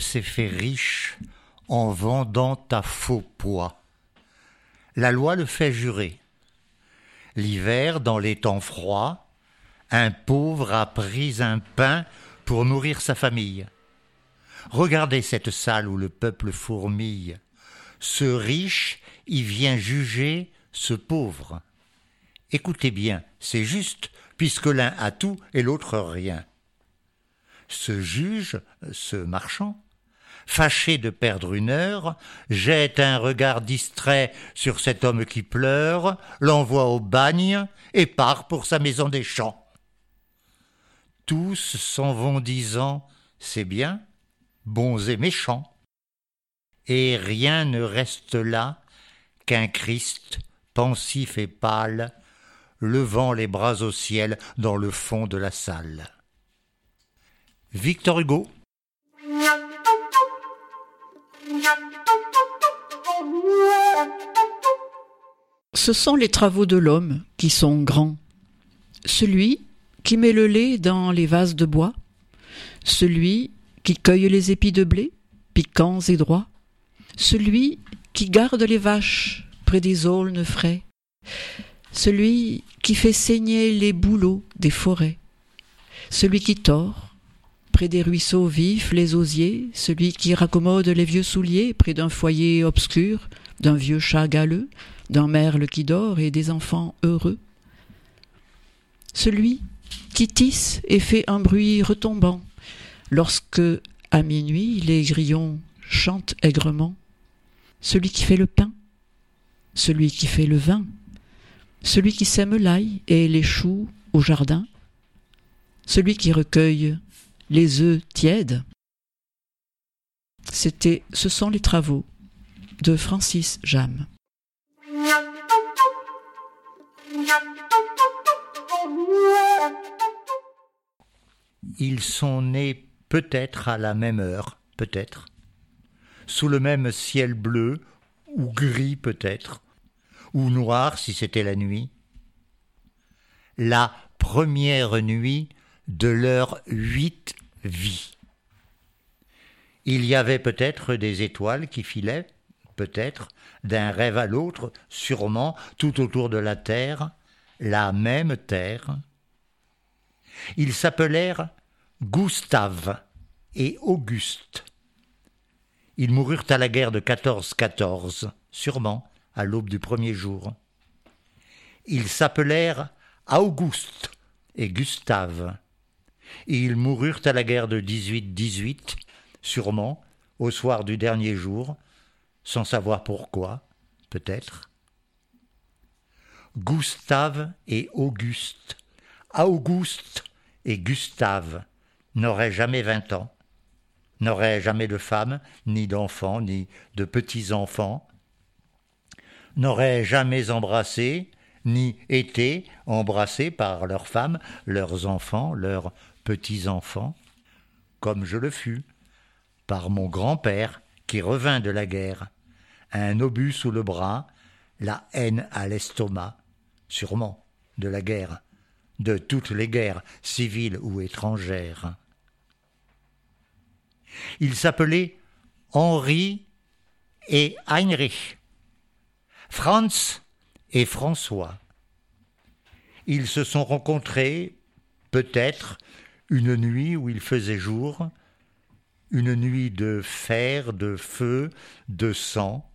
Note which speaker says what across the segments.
Speaker 1: S'est fait riche en vendant à faux poids. La loi le fait jurer. L'hiver, dans les temps froids, un pauvre a pris un pain pour nourrir sa famille. Regardez cette salle où le peuple fourmille. Ce riche y vient juger ce pauvre. Écoutez bien, c'est juste, puisque l'un a tout et l'autre rien. Ce juge, ce marchand, fâché de perdre une heure, jette un regard distrait sur cet homme qui pleure, l'envoie au bagne et part pour sa maison des champs. Tous s'en vont disant C'est bien, bons et méchants. Et rien ne reste là qu'un Christ pensif et pâle, levant les bras au ciel dans le fond de la salle. Victor Hugo.
Speaker 2: Ce sont les travaux de l'homme qui sont grands. Celui qui met le lait dans les vases de bois, celui qui cueille les épis de blé, piquants et droits, celui qui garde les vaches près des aulnes frais, celui qui fait saigner les bouleaux des forêts, celui qui tord près des ruisseaux vifs les osiers, celui qui raccommode les vieux souliers près d'un foyer obscur, d'un vieux chat galeux, d'un merle qui dort et des enfants heureux, celui qui tisse et fait un bruit retombant. Lorsque, à minuit, les grillons chantent aigrement, celui qui fait le pain, celui qui fait le vin, celui qui sème l'ail et les choux au jardin, celui qui recueille les œufs tièdes. C'était Ce sont les travaux de Francis Jam.
Speaker 1: Ils sont nés peut-être à la même heure, peut-être, sous le même ciel bleu, ou gris peut-être, ou noir si c'était la nuit. La première nuit de l'heure 8 vie. Il y avait peut-être des étoiles qui filaient, peut-être, d'un rêve à l'autre, sûrement, tout autour de la Terre, la même Terre. Ils s'appelèrent Gustave et Auguste. Ils moururent à la guerre de 14-14, sûrement, à l'aube du premier jour. Ils s'appelèrent Auguste et Gustave. Et ils moururent à la guerre de 18-18, sûrement au soir du dernier jour, sans savoir pourquoi, peut-être. Gustave et Auguste, Auguste et Gustave n'auraient jamais vingt ans, n'auraient jamais de femme, ni d'enfants, ni de petits-enfants, n'auraient jamais embrassé, ni été embrassés par leurs femmes, leurs enfants, leurs petits-enfants, comme je le fus, par mon grand-père qui revint de la guerre, un obus sous le bras, la haine à l'estomac, sûrement, de la guerre, de toutes les guerres, civiles ou étrangères. Ils s'appelaient Henri et Heinrich, Franz et François. Ils se sont rencontrés, peut-être, une nuit où il faisait jour, une nuit de fer, de feu, de sang,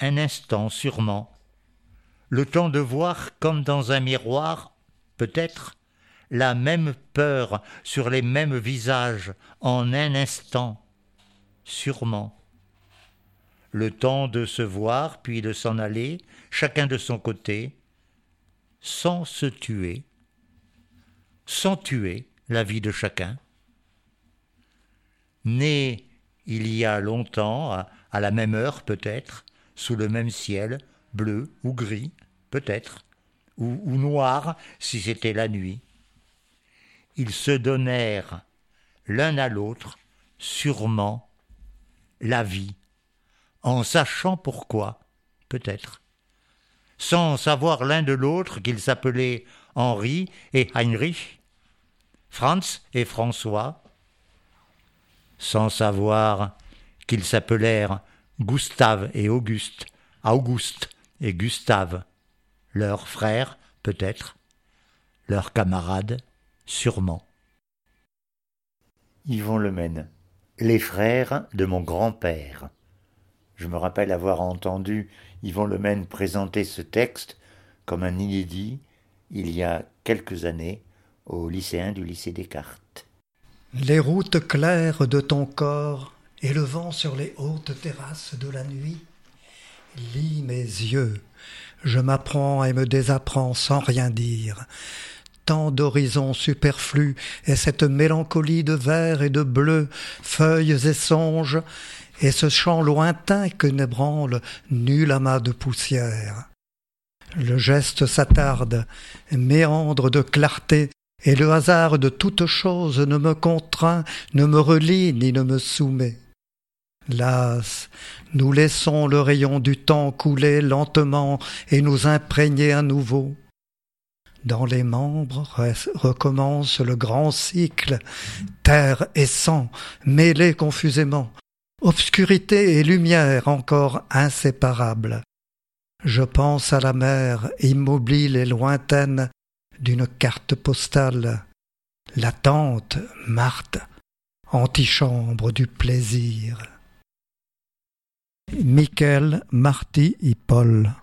Speaker 1: un instant sûrement, le temps de voir comme dans un miroir, peut-être, la même peur sur les mêmes visages en un instant, sûrement. Le temps de se voir puis de s'en aller, chacun de son côté, sans se tuer, sans tuer la vie de chacun. Né il y a longtemps, à, la même heure peut-être, sous le même ciel, bleu ou gris, peut-être, ou noir si c'était la nuit. Ils se donnèrent l'un à l'autre, sûrement, la vie, en sachant pourquoi, peut-être, sans savoir l'un de l'autre qu'ils s'appelaient Henri et Heinrich, Franz et François, sans savoir qu'ils s'appelèrent Gustave et Auguste, Auguste et Gustave, leurs frères peut-être, leurs camarades sûrement. Yvon Lemaine, les frères de mon grand-père. Je me rappelle avoir entendu Yvon Lemaine présenter ce texte comme un inédit il y a quelques années aux lycéens du lycée Descartes.
Speaker 3: Les routes claires de ton corps élevant sur les hautes terrasses de la nuit, lis mes yeux, je m'apprends et me désapprends sans rien dire. Tant d'horizons superflus et cette mélancolie de vert et de bleu, feuilles et songes, et ce chant lointain que n'ébranle nul amas de poussière. Le geste s'attarde, méandre de clarté, et le hasard de toute chose ne me contraint, ne me relie ni ne me soumet. Las, nous laissons le rayon du temps couler lentement et nous imprégner à nouveau. Dans les membres recommence le grand cycle, terre et sang mêlés confusément, obscurité et lumière encore inséparables. Je pense à la mer immobile et lointaine d'une carte postale, latente, Marthe, antichambre du plaisir. Michael, Marty et Paul.